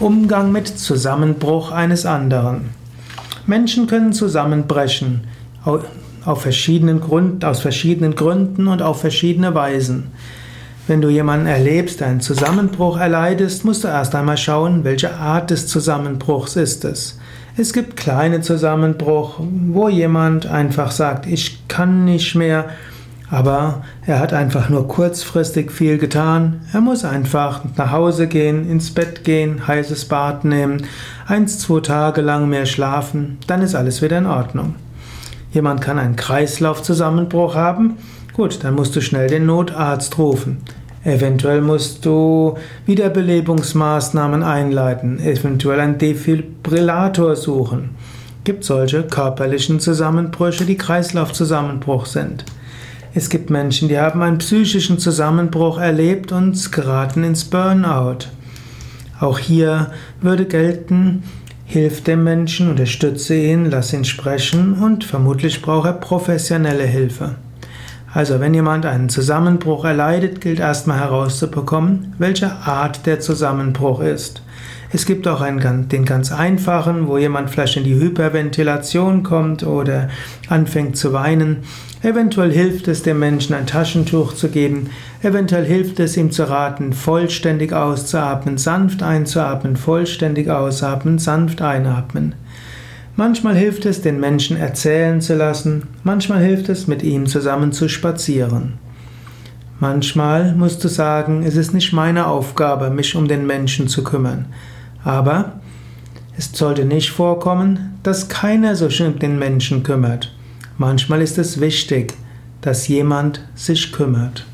Umgang mit Zusammenbruch eines anderen. Menschen können zusammenbrechen auf verschiedenen Grund, aus verschiedenen Gründen und auf verschiedene Weisen. Wenn du jemanden erlebst, einen Zusammenbruch erleidest, musst du erst einmal schauen, welche Art des Zusammenbruchs ist es. Es gibt kleine Zusammenbruch, wo jemand einfach sagt, ich kann nicht mehr aber er hat einfach nur kurzfristig viel getan. Er muss einfach nach Hause gehen, ins Bett gehen, heißes Bad nehmen, eins, zwei Tage lang mehr schlafen, dann ist alles wieder in Ordnung. Jemand kann einen Kreislaufzusammenbruch haben. Gut, dann musst du schnell den Notarzt rufen. Eventuell musst du Wiederbelebungsmaßnahmen einleiten, eventuell einen Defibrillator suchen. Gibt solche körperlichen Zusammenbrüche, die Kreislaufzusammenbruch sind. Es gibt Menschen, die haben einen psychischen Zusammenbruch erlebt und geraten ins Burnout. Auch hier würde gelten, hilf dem Menschen, unterstütze ihn, lass ihn sprechen und vermutlich braucht er professionelle Hilfe. Also wenn jemand einen Zusammenbruch erleidet, gilt erstmal herauszubekommen, welche Art der Zusammenbruch ist. Es gibt auch einen, den ganz einfachen, wo jemand vielleicht in die Hyperventilation kommt oder anfängt zu weinen. Eventuell hilft es dem Menschen ein Taschentuch zu geben. Eventuell hilft es ihm zu raten, vollständig auszuatmen, sanft einzuatmen, vollständig ausatmen, sanft einatmen. Manchmal hilft es, den Menschen erzählen zu lassen. Manchmal hilft es, mit ihm zusammen zu spazieren. Manchmal musst du sagen, es ist nicht meine Aufgabe, mich um den Menschen zu kümmern. Aber es sollte nicht vorkommen, dass keiner sich um den Menschen kümmert. Manchmal ist es wichtig, dass jemand sich kümmert.